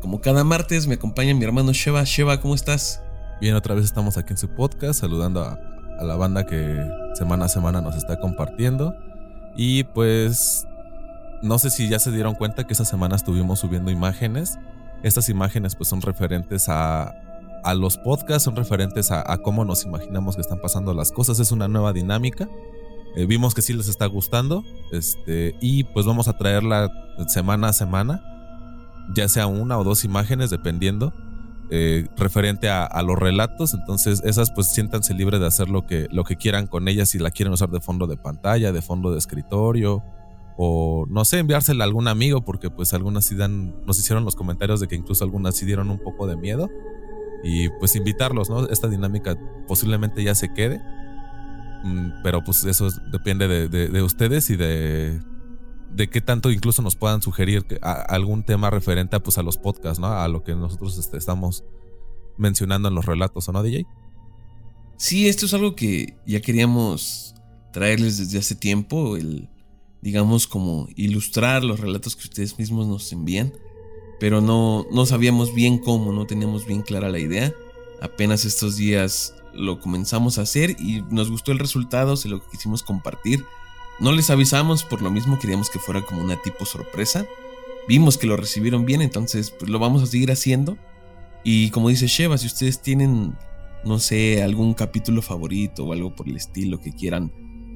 Como cada martes me acompaña mi hermano Sheva. Sheva, ¿cómo estás? Bien, otra vez estamos aquí en su podcast saludando a, la banda que semana a semana nos está compartiendo. Y pues no sé si ya se dieron cuenta que esta semana estuvimos subiendo imágenes. Estas imágenes pues son referentes a, a los podcasts, son referentes a, a, cómo nos imaginamos que están pasando las cosas. Es una nueva dinámica. Eh, vimos que sí les está gustando. Este, y pues vamos a traerla semana a semana. Ya sea una o dos imágenes, dependiendo. Eh, referente a, los relatos. Entonces, esas pues siéntanse libres de hacer lo que, lo que quieran con ellas. Si la quieren usar de fondo de pantalla, de fondo de escritorio. O no sé, enviársela a algún amigo. Porque pues algunas sí dan. Nos hicieron los comentarios de que incluso algunas sí dieron un poco de miedo. Y pues invitarlos, ¿no? Esta dinámica posiblemente ya se quede. Mm, pero pues eso depende de, de, de, ustedes y de, de qué tanto incluso nos puedan sugerir algún tema referente a, pues, a los podcasts, ¿no? A lo que nosotros este, estamos mencionando en los relatos, ¿o no, DJ? Sí, esto es algo que ya queríamos traerles desde hace tiempo, el, digamos, como ilustrar los relatos que ustedes mismos nos envían, pero no, no sabíamos bien cómo, no teníamos bien clara la idea. Apenas estos días lo comenzamos a hacer y nos gustó el resultado, se lo quisimos compartir. No les avisamos, por lo mismo queríamos que fuera como una tipo sorpresa. Vimos que lo recibieron bien, entonces pues lo vamos a seguir haciendo. Y como dice Sheva, si ustedes tienen, no sé, algún capítulo favorito o algo por el estilo que quieran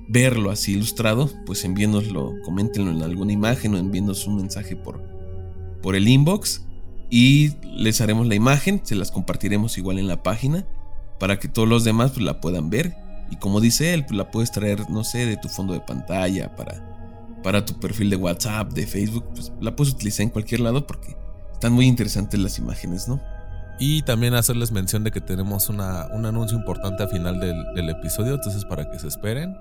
verlo así ilustrado, pues envíenoslo, coméntenlo en alguna imagen o envíenos un mensaje por, por el inbox y les haremos la imagen, se las compartiremos igual en la página para que todos los demás pues, la puedan ver. Y como dice él, pues la puedes traer, no sé, de tu fondo de pantalla, para, para tu perfil de WhatsApp, de Facebook, pues la puedes utilizar en cualquier lado porque están muy interesantes las imágenes, ¿no? Y también hacerles mención de que tenemos una, un anuncio importante al final del, del, episodio, entonces para que se esperen.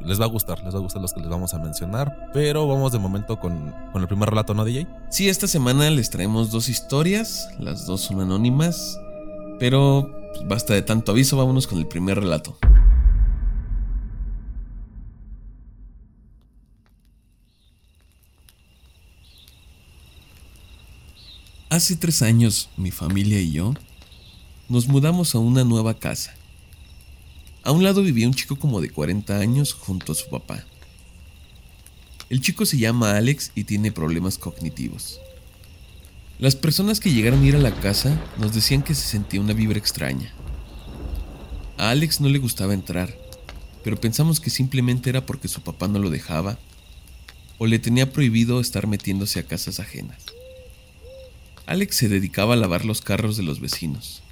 Les va a gustar, les va a gustar los que les vamos a mencionar. Pero vamos de momento con, con el primer relato, ¿no, DJ? Sí, esta semana les traemos dos historias, las dos son anónimas, pero pues basta de tanto aviso, vámonos con el primer relato. Hace tres años, mi familia y yo nos mudamos a una nueva casa. A un lado vivía un chico como de 40 años junto a su papá. El chico se llama Alex y tiene problemas cognitivos. Las personas que llegaron a ir a la casa nos decían que se sentía una vibra extraña. A Alex no le gustaba entrar, pero pensamos que simplemente era porque su papá no lo dejaba o le tenía prohibido estar metiéndose a casas ajenas. Alex se dedicaba a lavar los carros de los vecinos,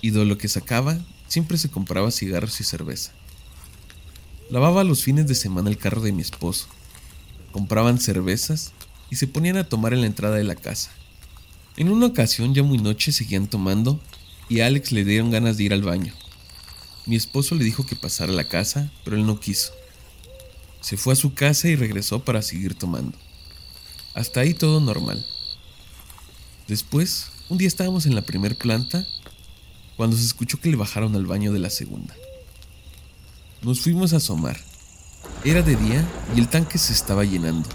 y de lo que sacaba siempre se compraba cigarros y cerveza. Lavaba los fines de semana el carro de mi esposo, compraban cervezas y se ponían a tomar en la entrada de la casa. En una ocasión, ya muy noche, seguían tomando y a Alex le dieron ganas de ir al baño. Mi esposo le dijo que pasara a la casa, pero él no quiso. Se fue a su casa y regresó para seguir tomando. Hasta ahí todo normal. Después, un día estábamos en la primer planta cuando se escuchó que le bajaron al baño de la segunda. Nos fuimos a asomar. Era de día y el tanque se estaba llenando.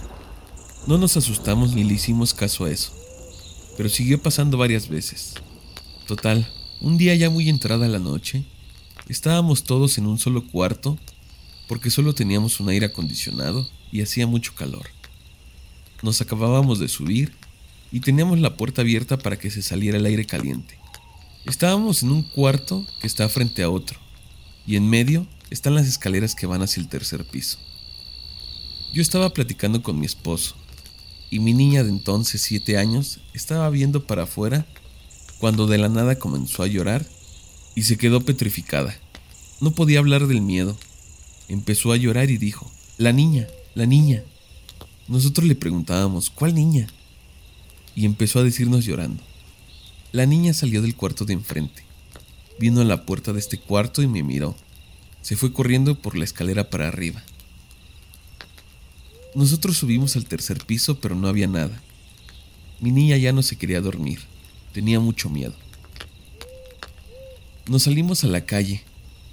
No nos asustamos ni le hicimos caso a eso pero siguió pasando varias veces. Total, un día ya muy entrada la noche, estábamos todos en un solo cuarto porque solo teníamos un aire acondicionado y hacía mucho calor. Nos acabábamos de subir y teníamos la puerta abierta para que se saliera el aire caliente. Estábamos en un cuarto que está frente a otro y en medio están las escaleras que van hacia el tercer piso. Yo estaba platicando con mi esposo y mi niña de entonces, siete años, estaba viendo para afuera cuando de la nada comenzó a llorar y se quedó petrificada. No podía hablar del miedo. Empezó a llorar y dijo, La niña, la niña. Nosotros le preguntábamos, ¿cuál niña? Y empezó a decirnos llorando, La niña salió del cuarto de enfrente. Vino a la puerta de este cuarto y me miró. Se fue corriendo por la escalera para arriba. Nosotros subimos al tercer piso, pero no había nada. Mi niña ya no se quería dormir. Tenía mucho miedo. Nos salimos a la calle.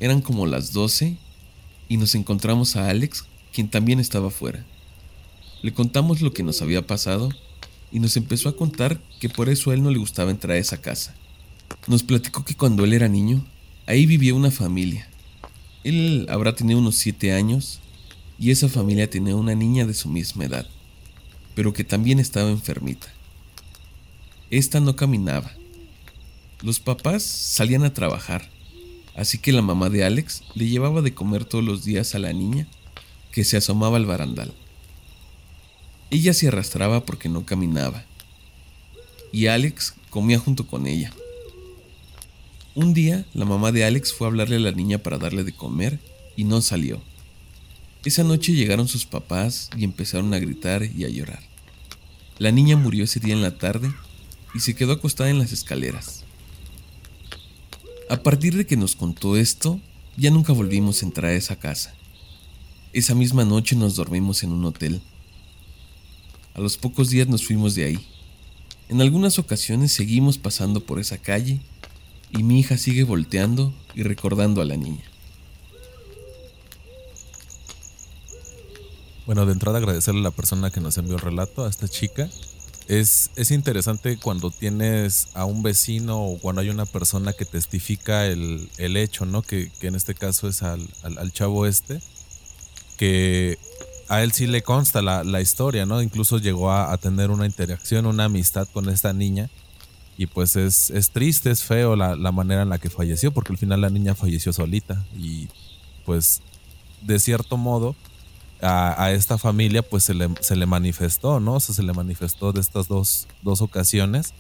Eran como las 12 y nos encontramos a Alex, quien también estaba fuera. Le contamos lo que nos había pasado y nos empezó a contar que por eso a él no le gustaba entrar a esa casa. Nos platicó que cuando él era niño, ahí vivía una familia. Él habrá tenido unos 7 años y esa familia tenía una niña de su misma edad, pero que también estaba enfermita. Esta no caminaba. Los papás salían a trabajar, así que la mamá de Alex le llevaba de comer todos los días a la niña que se asomaba al barandal. Ella se arrastraba porque no caminaba, y Alex comía junto con ella. Un día, la mamá de Alex fue a hablarle a la niña para darle de comer y no salió. Esa noche llegaron sus papás y empezaron a gritar y a llorar. La niña murió ese día en la tarde y se quedó acostada en las escaleras. A partir de que nos contó esto, ya nunca volvimos a entrar a esa casa. Esa misma noche nos dormimos en un hotel. A los pocos días nos fuimos de ahí. En algunas ocasiones seguimos pasando por esa calle y mi hija sigue volteando y recordando a la niña. Bueno, de entrada agradecerle a la persona que nos envió el relato, a esta chica. Es, es interesante cuando tienes a un vecino o cuando hay una persona que testifica el, hecho, ¿no? Que, en este caso es al, chavo este, que a él sí le consta la, historia, ¿no? Incluso llegó a, tener una interacción, una amistad con esta niña. Y pues es, es triste, es feo la, la, manera en la que falleció, porque al final la niña falleció solita. Y pues de cierto modo a, esta familia pues se le, se le, manifestó, ¿no? O se le manifestó de estas dos, dos ocasiones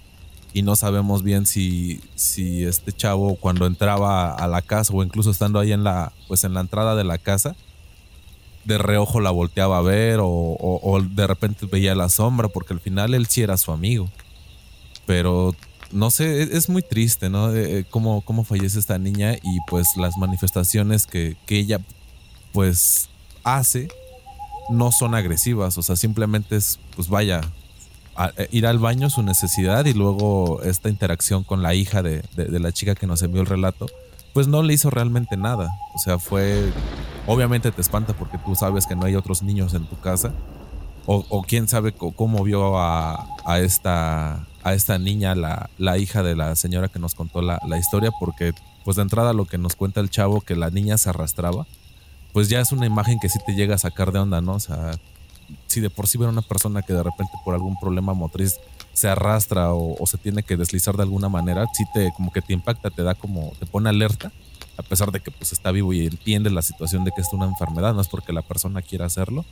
y no sabemos bien si, si este chavo cuando entraba a la casa o incluso estando ahí en la, pues en la entrada de la casa, de reojo la volteaba a ver o, de repente veía la sombra porque al final él sí era su amigo. Pero no sé, e, es, muy triste, ¿no? Eh, cómo, cómo fallece esta niña y pues las manifestaciones que, que ella pues hace no son agresivas, o sea, simplemente es, pues vaya, eh, ir al baño su necesidad y luego esta interacción con la hija de, la chica que nos envió el relato, pues no le hizo realmente nada. O sea, fue, obviamente te espanta porque tú sabes que no hay otros niños en tu casa, o, quién sabe cómo vio a, esta, a esta niña, la, la, hija de la señora que nos contó la, la historia, porque pues de entrada lo que nos cuenta el chavo, que la niña se arrastraba pues ya es una imagen que sí te llega a sacar de onda, ¿no? O sea, si de por sí ver una persona que de repente por algún problema motriz se arrastra o, se tiene que deslizar de alguna manera, sí te como que te impacta, te da como, te pone alerta, a pesar de que pues está vivo y entiende la situación de que es una enfermedad, no es porque la persona quiera hacerlo.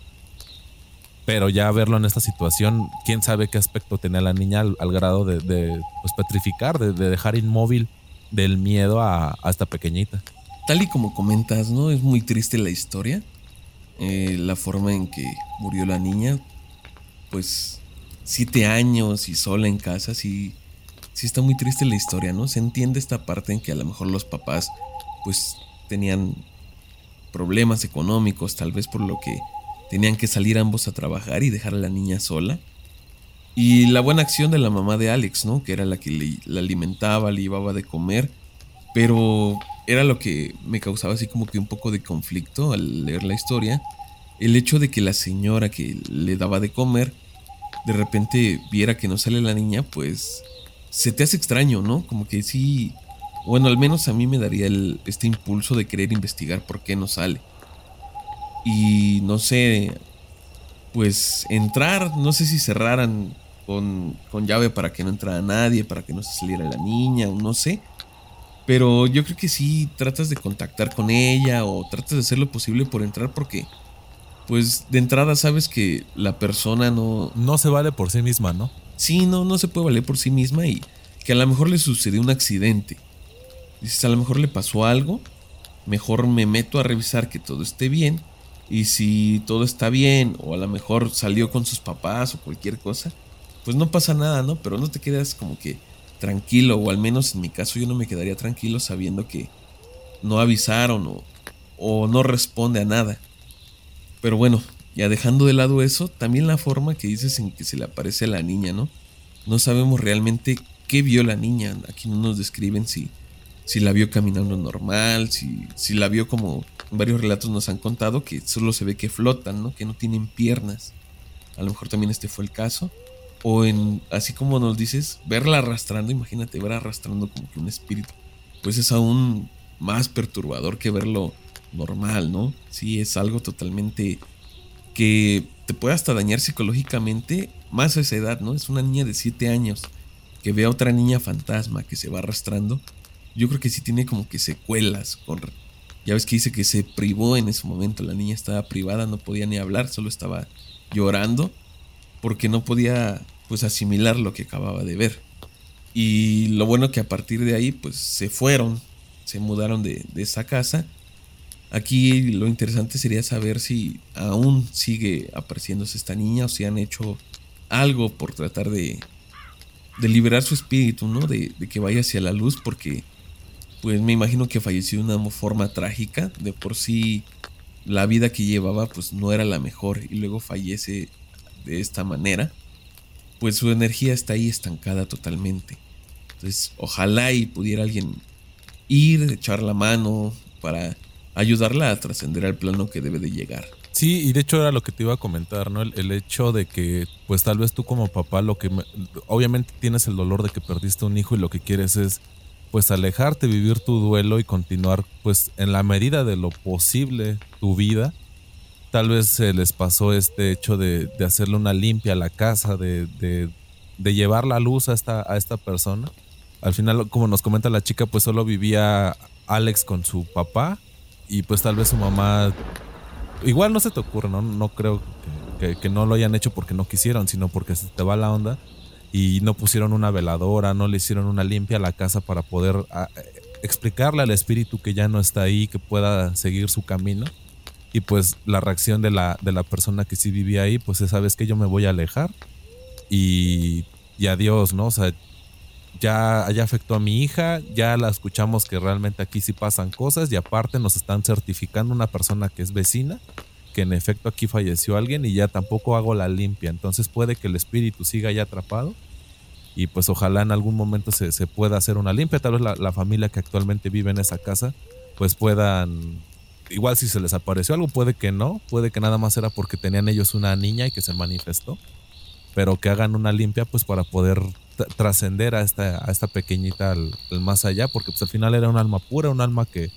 Pero ya verlo en esta situación, quién sabe qué aspecto tenía la niña al, grado de, pues, petrificar, de, dejar inmóvil del miedo a esta pequeñita tal y como comentas, ¿no? Es muy triste la historia. Eh, la forma en que murió la niña. Pues siete años y sola en casa, sí, sí está muy triste la historia, ¿no? Se entiende esta parte en que a lo mejor los papás pues tenían problemas económicos, tal vez por lo que tenían que salir ambos a trabajar y dejar a la niña sola. Y la buena acción de la mamá de Alex, ¿no? Que era la que le, la alimentaba, le llevaba de comer. Pero era lo que me causaba así como que un poco de conflicto al leer la historia. El hecho de que la señora que le daba de comer de repente viera que no sale la niña, pues se te hace extraño, ¿no? Como que sí, bueno, al menos a mí me daría este impulso de querer investigar por qué no sale. Y no sé, pues entrar, no sé si cerraran con, con llave para que no entrara nadie, para que no se saliera la niña, no sé. Pero yo creo que sí tratas de contactar con ella o tratas de hacer lo posible por entrar porque, pues de entrada sabes que la persona no... No se vale por sí misma, ¿no? Sí, no, no se puede valer por sí misma y que a lo mejor le sucedió un accidente. Dices, a lo mejor le pasó algo, mejor me meto a revisar que todo esté bien y si todo está bien o a lo mejor salió con sus papás o cualquier cosa, pues no pasa nada, ¿no? Pero no te quedas como que tranquilo, o al menos en mi caso yo no me quedaría tranquilo sabiendo que no avisaron o, o no responde a nada. Pero bueno, ya dejando de lado eso, también la forma que dices en que se le aparece a la niña, ¿no? No sabemos realmente qué vio la niña. Aquí no nos describen si, si la vio caminando normal, si, si la vio como varios relatos nos han contado que solo se ve que flotan, ¿no? Que no tienen piernas. A lo mejor también este fue el caso. O en, así como nos dices, verla arrastrando, imagínate, ver arrastrando como que un espíritu. Pues es aún más perturbador que verlo normal, ¿no? Sí, es algo totalmente que te puede hasta dañar psicológicamente más a esa edad, ¿no? Es una niña de 7 años que ve a otra niña fantasma que se va arrastrando. Yo creo que sí tiene como que secuelas. Con, ya ves que dice que se privó en ese momento. La niña estaba privada, no podía ni hablar, solo estaba llorando porque no podía pues asimilar lo que acababa de ver. Y lo bueno que a partir de ahí pues se fueron, se mudaron de, de esa casa. Aquí lo interesante sería saber si aún sigue apareciéndose esta niña o si han hecho algo por tratar de, de liberar su espíritu, ¿no? De, de, que vaya hacia la luz porque pues me imagino que falleció de una forma trágica. De por sí la vida que llevaba pues no era la mejor y luego fallece de esta manera. Pues su energía está ahí estancada totalmente. Entonces ojalá y pudiera alguien ir, echar la mano para ayudarla a trascender al plano que debe de llegar. Sí, y de hecho era lo que te iba a comentar, ¿no? El, el, hecho de que, pues tal vez tú como papá, lo que, me, obviamente tienes el dolor de que perdiste un hijo y lo que quieres es, pues alejarte, vivir tu duelo y continuar, pues en la medida de lo posible, tu vida. Tal vez se les pasó este hecho de, de hacerle una limpia a la casa, de, de, llevar la luz a esta, a esta persona. Al final, como nos comenta la chica, pues solo vivía Alex con su papá y pues tal vez su mamá igual no se te ocurre, no, no creo que, que, que, no lo hayan hecho porque no quisieron, sino porque se te va la onda y no pusieron una veladora, no le hicieron una limpia a la casa para poder a, explicarle al espíritu que ya no está ahí, que pueda seguir su camino. Y pues la reacción de la, de la persona que sí vivía ahí, pues es, sabes que yo me voy a alejar y, y adiós, ¿no? O sea, ya, ya afectó a mi hija, ya la escuchamos que realmente aquí sí pasan cosas y aparte nos están certificando una persona que es vecina, que en efecto aquí falleció alguien y ya tampoco hago la limpia, entonces puede que el espíritu siga ya atrapado y pues ojalá en algún momento se, se pueda hacer una limpia, tal vez la, familia que actualmente vive en esa casa pues puedan, igual si se les apareció algo, puede que no, puede que nada más era porque tenían ellos una niña y que se manifestó, pero que hagan una limpia pues para poder trascender a esta, a esta pequeñita al, al, más allá, porque pues al final era un alma pura, un alma que,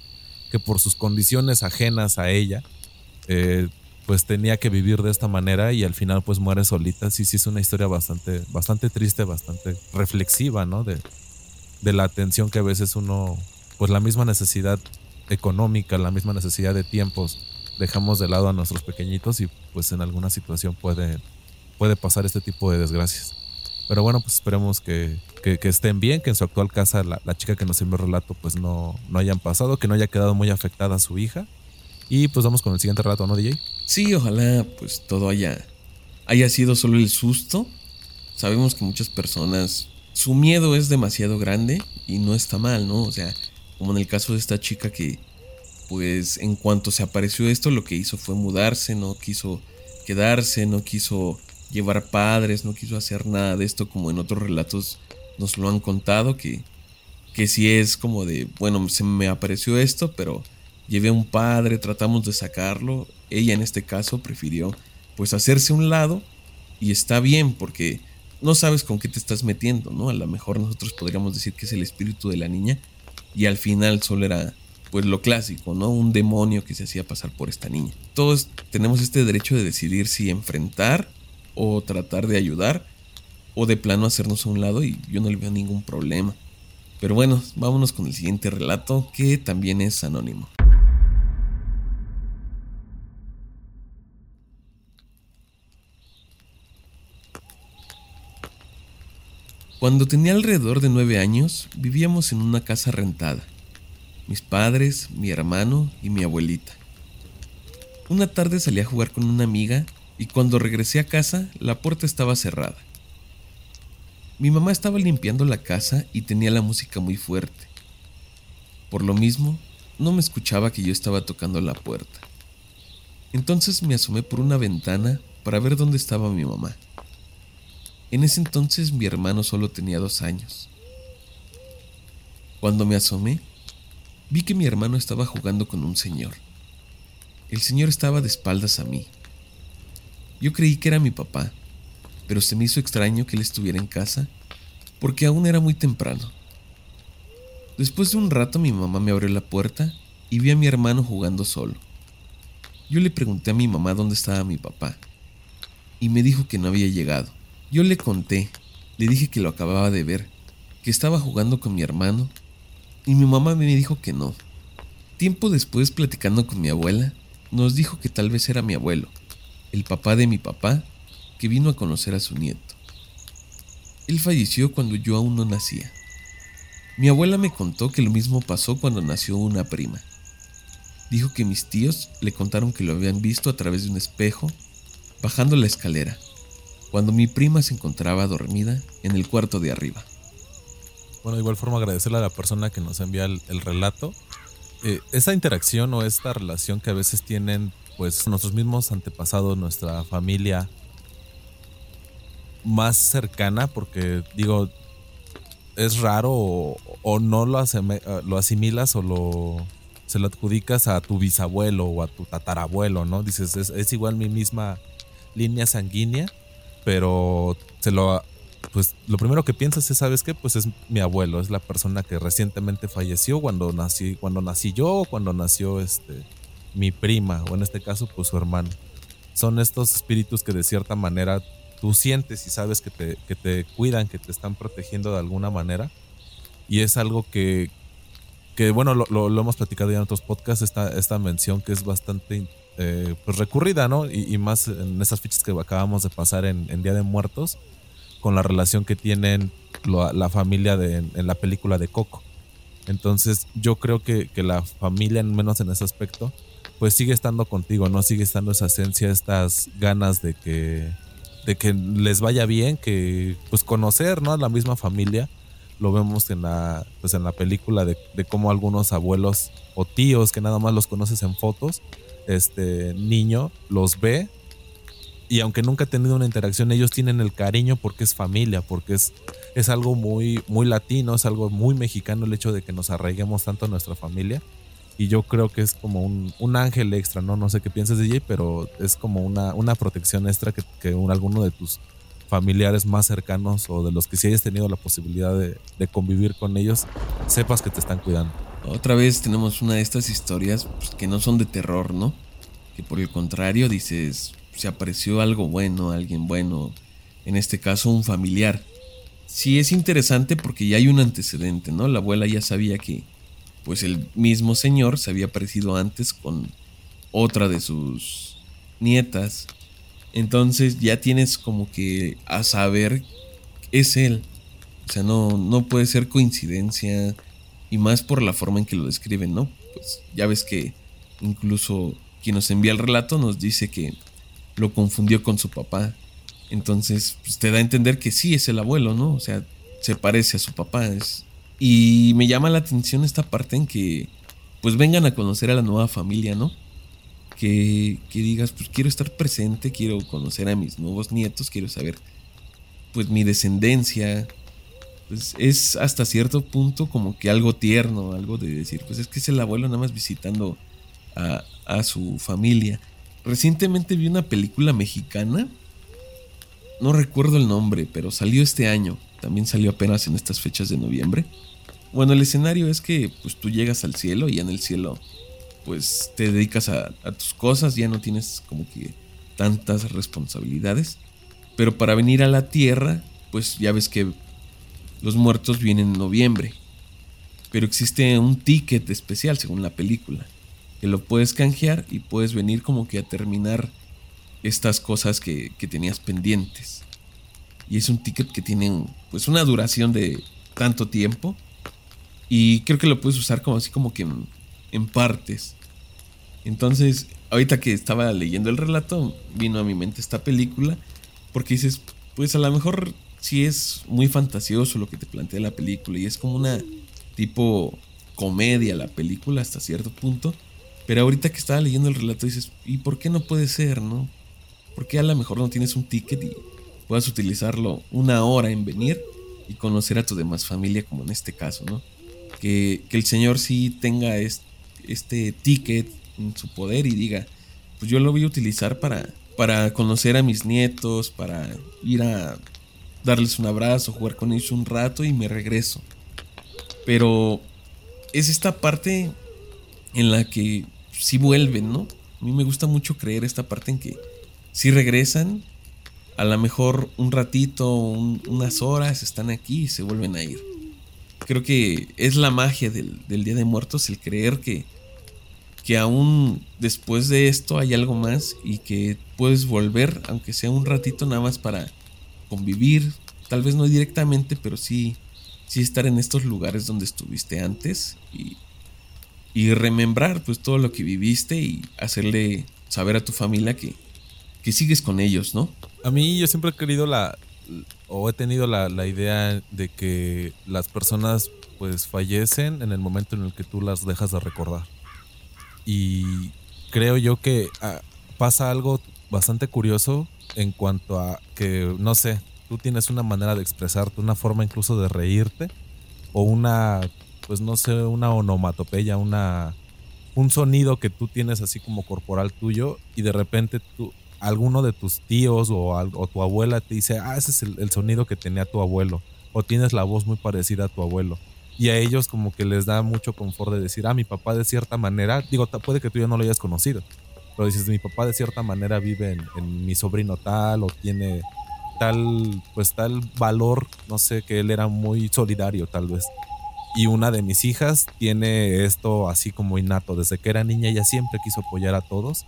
que por sus condiciones ajenas a ella, eh, pues tenía que vivir de esta manera y al final pues muere solita. Sí, sí, es una historia bastante, bastante triste, bastante reflexiva, ¿no? De, de la atención que a veces uno, pues la misma necesidad económica, la misma necesidad de tiempos, dejamos de lado a nuestros pequeñitos y pues en alguna situación puede, puede pasar este tipo de desgracias. Pero bueno, pues esperemos que, que, estén bien, que en su actual casa la, la chica que nos envió el relato pues no, no hayan pasado, que no haya quedado muy afectada a su hija. Y pues vamos con el siguiente relato, ¿no, DJ? Sí, ojalá pues todo haya, haya sido solo el susto. Sabemos que muchas personas, su miedo es demasiado grande y no está mal, ¿no? O sea, como en el caso de esta chica que pues en cuanto se apareció esto, lo que hizo fue mudarse, no quiso quedarse, no quiso llevar padres, no quiso hacer nada de esto como en otros relatos nos lo han contado, que, que sí es como de, bueno, se me apareció esto, pero llevé a un padre, tratamos de sacarlo, ella en este caso prefirió pues hacerse un lado y está bien porque no sabes con qué te estás metiendo, ¿no? A lo mejor nosotros podríamos decir que es el espíritu de la niña y al final solo era pues lo clásico, ¿no? Un demonio que se hacía pasar por esta niña. Todos tenemos este derecho de decidir si enfrentar o tratar de ayudar o de plano hacernos a un lado y yo no le veo ningún problema. Pero bueno, vámonos con el siguiente relato que también es anónimo. Cuando tenía alrededor de nueve años, vivíamos en una casa rentada. Mis padres, mi hermano y mi abuelita. Una tarde salí a jugar con una amiga y cuando regresé a casa la puerta estaba cerrada. Mi mamá estaba limpiando la casa y tenía la música muy fuerte. Por lo mismo, no me escuchaba que yo estaba tocando la puerta. Entonces me asomé por una ventana para ver dónde estaba mi mamá. En ese entonces mi hermano solo tenía dos años. Cuando me asomé, vi que mi hermano estaba jugando con un señor. El señor estaba de espaldas a mí. Yo creí que era mi papá, pero se me hizo extraño que él estuviera en casa porque aún era muy temprano. Después de un rato mi mamá me abrió la puerta y vi a mi hermano jugando solo. Yo le pregunté a mi mamá dónde estaba mi papá y me dijo que no había llegado. Yo le conté, le dije que lo acababa de ver, que estaba jugando con mi hermano y mi mamá me dijo que no. Tiempo después, platicando con mi abuela, nos dijo que tal vez era mi abuelo, el papá de mi papá, que vino a conocer a su nieto. Él falleció cuando yo aún no nacía. Mi abuela me contó que lo mismo pasó cuando nació una prima. Dijo que mis tíos le contaron que lo habían visto a través de un espejo bajando la escalera, cuando mi prima se encontraba dormida en el cuarto de arriba. Bueno, de igual forma agradecerle a la persona que nos envía el, relato. Eh, esa interacción o esta relación que a veces tienen pues nuestros mismos antepasados, nuestra familia más cercana, porque digo, es raro o, no lo, eh, lo asimilas o lo se lo adjudicas a tu bisabuelo o a tu tatarabuelo, ¿no? Dices, es, igual mi misma línea sanguínea, pero se lo pues lo primero que piensas es, ¿sabes qué? Pues es mi abuelo, es la persona que recientemente falleció cuando nací, cuando nací yo, cuando nació este mi prima, o en este caso, pues su hermano. Son estos espíritus que de cierta manera tú sientes y sabes que te, que te cuidan, que te están protegiendo de alguna manera. Y es algo que, que bueno, lo, lo, hemos platicado ya en otros podcasts, esta, esta mención que es bastante eh, pues recurrida, ¿no? Y, más en esas fichas que acabamos de pasar en, Día de Muertos, con la relación que tienen la familia en, la película de Coco. Entonces yo creo que, la familia, menos en ese aspecto, pues sigue estando contigo, ¿no? Sigue estando esa esencia, estas ganas de que de que les vaya bien, que pues conocer, ¿no? La misma familia. Lo vemos en la, pues en la película de cómo algunos abuelos o tíos que nada más los conoces en fotos, este niño los ve y aunque nunca ha tenido una interacción, ellos tienen el cariño porque es familia, porque es, es algo muy, muy latino, es algo muy mexicano el hecho de que nos arraiguemos tanto a nuestra familia y yo creo que es como un, ángel extra, ¿no? No sé qué piensas, DJ, pero es como una, una protección extra que, que alguno de tus familiares más cercanos o de los que si hayas tenido la posibilidad de, convivir con ellos, sepas que te están cuidando. Otra vez tenemos una de estas historias pues, que no son de terror, ¿no? Que por el contrario dices, se apareció algo bueno, alguien bueno, en este caso un familiar. Sí es interesante porque ya hay un antecedente, ¿no? La abuela ya sabía que pues el mismo señor se había aparecido antes con otra de sus nietas. Entonces ya tienes como que a saber es él. O sea, no, no puede ser coincidencia. Y más por la forma en que lo describen, ¿no? Pues ya ves que incluso quien nos envía el relato nos dice que lo confundió con su papá. Entonces, pues te da a entender que sí es el abuelo, ¿no? O sea, se parece a su papá. Es, y me llama la atención esta parte en que pues vengan a conocer a la nueva familia, ¿no? Que, que, digas, pues quiero estar presente, quiero conocer a mis nuevos nietos, quiero saber pues mi descendencia. Pues es hasta cierto punto como que algo tierno, algo de decir, pues es que es el abuelo nada más visitando a, a su familia. Recientemente vi una película mexicana, no recuerdo el nombre, pero salió este año, también salió apenas en estas fechas de noviembre bueno, el escenario es que pues tú llegas al cielo y en el cielo pues te dedicas a, tus cosas, ya no tienes como que tantas responsabilidades. Pero para venir a la tierra, pues ya ves que los muertos vienen en noviembre. Pero existe un ticket especial según la película, que lo puedes canjear y puedes venir como que a terminar estas cosas que, que tenías pendientes. Y es un ticket que tiene pues una duración de tanto tiempo y creo que lo puedes usar como así como que en, partes. Entonces, ahorita que estaba leyendo el relato, vino a mi mente esta película. Porque dices, pues a lo mejor sí es muy fantasioso lo que te plantea la película y es como una tipo comedia la película hasta cierto punto. Pero ahorita que estaba leyendo el relato dices, ¿y por qué no puede ser, no? ¿Por qué a lo mejor no tienes un ticket y puedas utilizarlo una hora en venir y conocer a tu demás familia como en este caso, ¿no? Que, el Señor sí tenga este, ticket en su poder y diga, pues yo lo voy a utilizar para, para conocer a mis nietos, para ir a darles un abrazo, jugar con ellos un rato y me regreso. Pero es esta parte en la que sí vuelven, ¿no? A mí me gusta mucho creer esta parte en que si regresan, a lo mejor un ratito, unas horas están aquí y se vuelven a ir. Creo que es la magia del, Día de Muertos el creer que, que aún después de esto hay algo más y que puedes volver, aunque sea un ratito nada más para convivir, tal vez no directamente, pero sí, sí estar en estos lugares donde estuviste antes y, y remembrar pues todo lo que viviste y hacerle saber a tu familia que, que sigues con ellos, ¿no? A mí yo siempre he querido la, o he tenido la, la, idea de que las personas pues fallecen en el momento en el que tú las dejas de recordar. Y creo yo que ah, pasa algo bastante curioso en cuanto a que, no sé, tú tienes una manera de expresarte, una forma incluso de reírte, o una, pues no sé, una onomatopeya, una, un sonido que tú tienes así como corporal tuyo, y de repente tú, alguno de tus tíos o, tu abuela te dice, ah, ese es el, sonido que tenía tu abuelo, o tienes la voz muy parecida a tu abuelo. Y a ellos como que les da mucho confort de decir, ah, mi papá de cierta manera, digo, puede que tú ya no lo hayas conocido, pero dices, mi papá de cierta manera vive en, mi sobrino tal o tiene tal, pues tal valor, no sé, que él era muy solidario tal vez. Y una de mis hijas tiene esto así como innato, desde que era niña ella siempre quiso apoyar a todos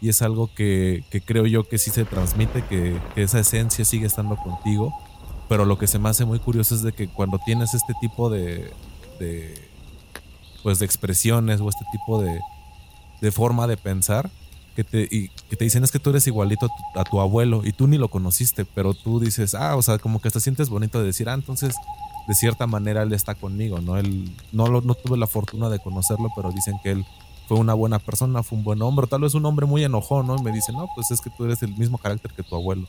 y es algo que, creo yo que sí se transmite, que, esa esencia sigue estando contigo, pero lo que se me hace muy curioso es de que cuando tienes este tipo de, pues de expresiones o este tipo de, forma de pensar, que te, y, que te dicen es que tú eres igualito a tu, abuelo y tú ni lo conociste, pero tú dices, ah, o sea, como que te sientes bonito de decir, ah, entonces de cierta manera él está conmigo, ¿no? Él no, no tuve la fortuna de conocerlo, pero dicen que él fue una buena persona, fue un buen hombre, tal vez un hombre muy enojón, ¿no? Y me dice, no, pues es que tú eres el mismo carácter que tu abuelo.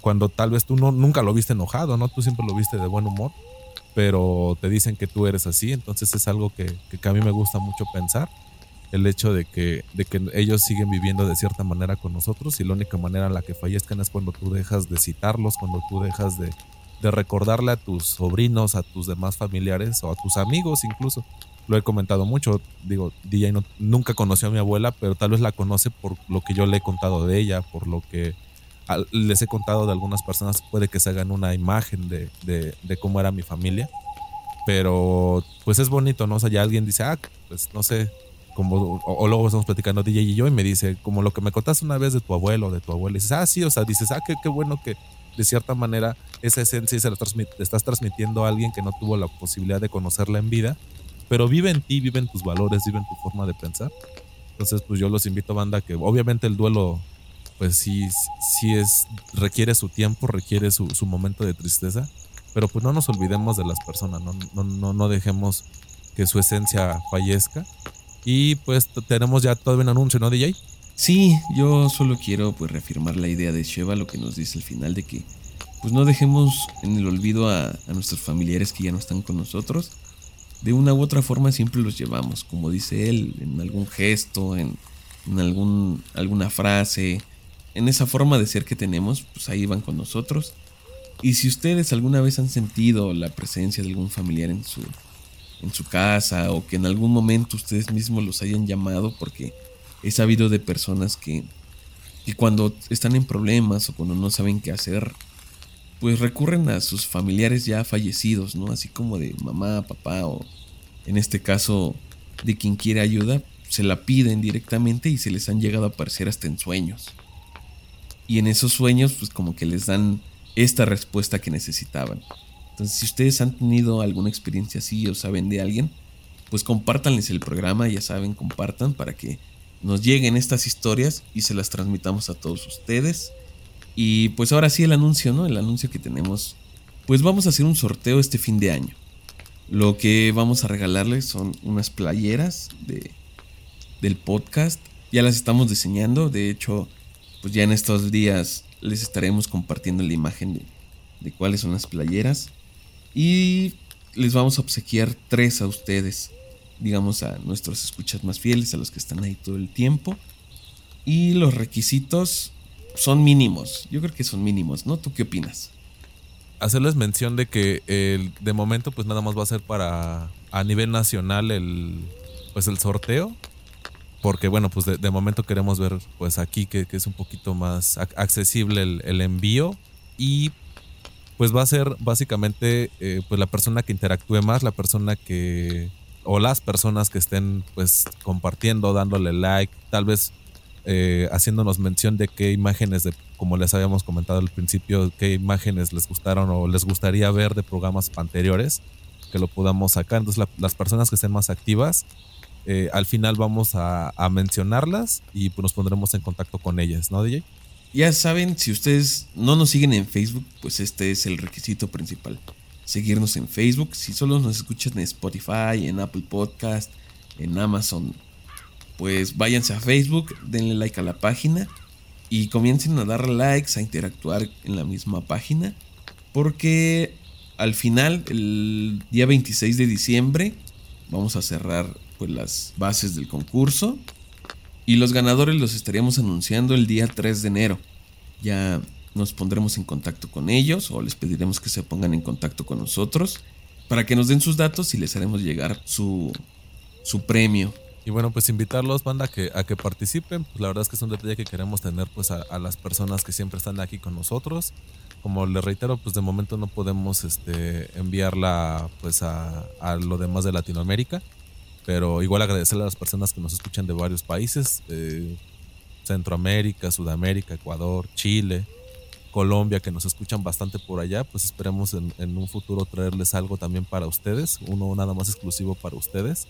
Cuando tal vez tú no, nunca lo viste enojado, ¿no? Tú siempre lo viste de buen humor, pero te dicen que tú eres así, entonces es algo que, que a mí me gusta mucho pensar el hecho de que, de que ellos siguen viviendo de cierta manera con nosotros y la única manera en la que fallezcan es cuando tú dejas de citarlos, cuando tú dejas de, de recordarle a tus sobrinos, a tus demás familiares o a tus amigos incluso lo he comentado mucho. Digo, DJ nunca conoció a mi abuela, pero tal vez la conoce por lo que yo le he contado de ella, por lo que les he contado de algunas personas. Puede que se hagan una imagen de, de, cómo era mi familia. Pero pues es bonito, ¿no? O sea, ya alguien dice, ah, pues no sé, como, o, luego estamos platicando DJ y yo y me dice, como lo que me contaste una vez de tu abuelo, de tu abuela. Y dices, ah, sí, o sea, dices, ah, qué, qué bueno que de cierta manera esa esencia se la estás transmitiendo a alguien que no tuvo la posibilidad de conocerla en vida pero vive en ti, vive en tus valores, vive en tu forma de pensar. Entonces, pues yo los invito, banda, que obviamente el duelo, pues sí, sí es, requiere su tiempo, requiere su, momento de tristeza, pero pues no nos olvidemos de las personas, no, no, no, no dejemos que su esencia fallezca. Y pues tenemos ya todo un anuncio, ¿no, DJ? Sí, yo solo quiero pues reafirmar la idea de Sheva, lo que nos dice al final de que pues no dejemos en el olvido a, a nuestros familiares que ya no están con nosotros de una u otra forma siempre los llevamos, como dice él, en algún gesto, en, algún, alguna frase, en esa forma de ser que tenemos, pues ahí van con nosotros. Y si ustedes alguna vez han sentido la presencia de algún familiar en su, en su casa o que en algún momento ustedes mismos los hayan llamado, porque he sabido de personas que, que cuando están en problemas o cuando no saben qué hacer, pues recurren a sus familiares ya fallecidos, ¿no? Así como de mamá, papá o en este caso de quien quiere ayuda, se la piden directamente y se les han llegado a aparecer hasta en sueños. Y en esos sueños pues como que les dan esta respuesta que necesitaban. Entonces si ustedes han tenido alguna experiencia así o saben de alguien, pues compártanles el programa, ya saben, compartan para que nos lleguen estas historias y se las transmitamos a todos ustedes y pues ahora sí el anuncio, ¿no? El anuncio que tenemos pues vamos a hacer un sorteo este fin de año. Lo que vamos a regalarles son unas playeras de, del podcast. Ya las estamos diseñando. De hecho, pues ya en estos días les estaremos compartiendo la imagen de, de cuáles son las playeras. Y les vamos a obsequiar tres a ustedes. Digamos a nuestros escuchas más fieles, a los que están ahí todo el tiempo. Y los requisitos son mínimos. Yo creo que son mínimos, ¿no? ¿Tú qué opinas? Hacerles mención de que el, de momento pues nada más va a ser para a nivel nacional el pues el sorteo. Porque bueno, pues de, momento queremos ver pues aquí que, es un poquito más accesible el, envío. Y pues va a ser básicamente eh, pues la persona que interactúe más, la persona que o las personas que estén pues compartiendo, dándole like, tal vez eh, haciéndonos mención de qué imágenes, de, como les habíamos comentado al principio, qué imágenes les gustaron o les gustaría ver de programas anteriores, que lo podamos sacar. Entonces las personas que estén más activas, eh, al final vamos a, mencionarlas y pues nos pondremos en contacto con ellas, ¿no, DJ? Ya saben, si ustedes no nos siguen en Facebook, pues este es el requisito principal. Seguirnos en Facebook. Si solo nos escuchan en Spotify, en Apple Podcast, en Amazon pues váyanse a Facebook, denle like a la página y comiencen a dar likes, a interactuar en la misma página. Porque al final, el día 26 de diciembre, vamos a cerrar pues, las bases del concurso. Y los ganadores los estaríamos anunciando el día 3 de enero. Ya nos pondremos en contacto con ellos o les pediremos que se pongan en contacto con nosotros para que nos den sus datos y les haremos llegar su, su premio. Y bueno, pues invitarlos, banda, a que, a que participen. Pues la verdad es que es un detalle que queremos tener pues a, las personas que siempre están aquí con nosotros. Como les reitero, pues de momento no podemos este, enviarla pues a, lo demás de Latinoamérica. Pero igual agradecerle a las personas que nos escuchan de varios países. Centroamérica, Sudamérica, Ecuador, Chile, Colombia, que nos escuchan bastante por allá. Pues esperemos en, en un futuro traerles algo también para ustedes. Uno nada más exclusivo para ustedes.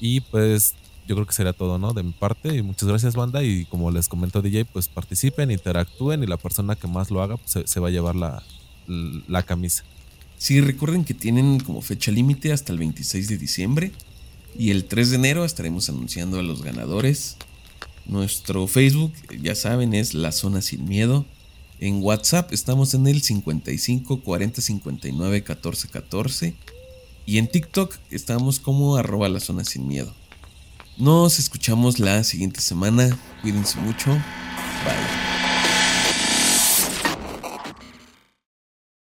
Y pues yo creo que sería todo, ¿no? De mi parte. Y muchas gracias, banda. Y como les comentó DJ, pues participen, interactúen y la persona que más lo haga pues, se, va a llevar la, la camisa. Sí, recuerden que tienen como fecha límite hasta el 26 de diciembre. Y el 3 de enero estaremos anunciando a los ganadores. Nuestro Facebook, ya saben, es La Zona Sin Miedo. En WhatsApp estamos en el 55 40 59 14 14. Y en TikTok estamos como arroba la zona sin miedo. Nos escuchamos la siguiente semana. Cuídense mucho. Bye.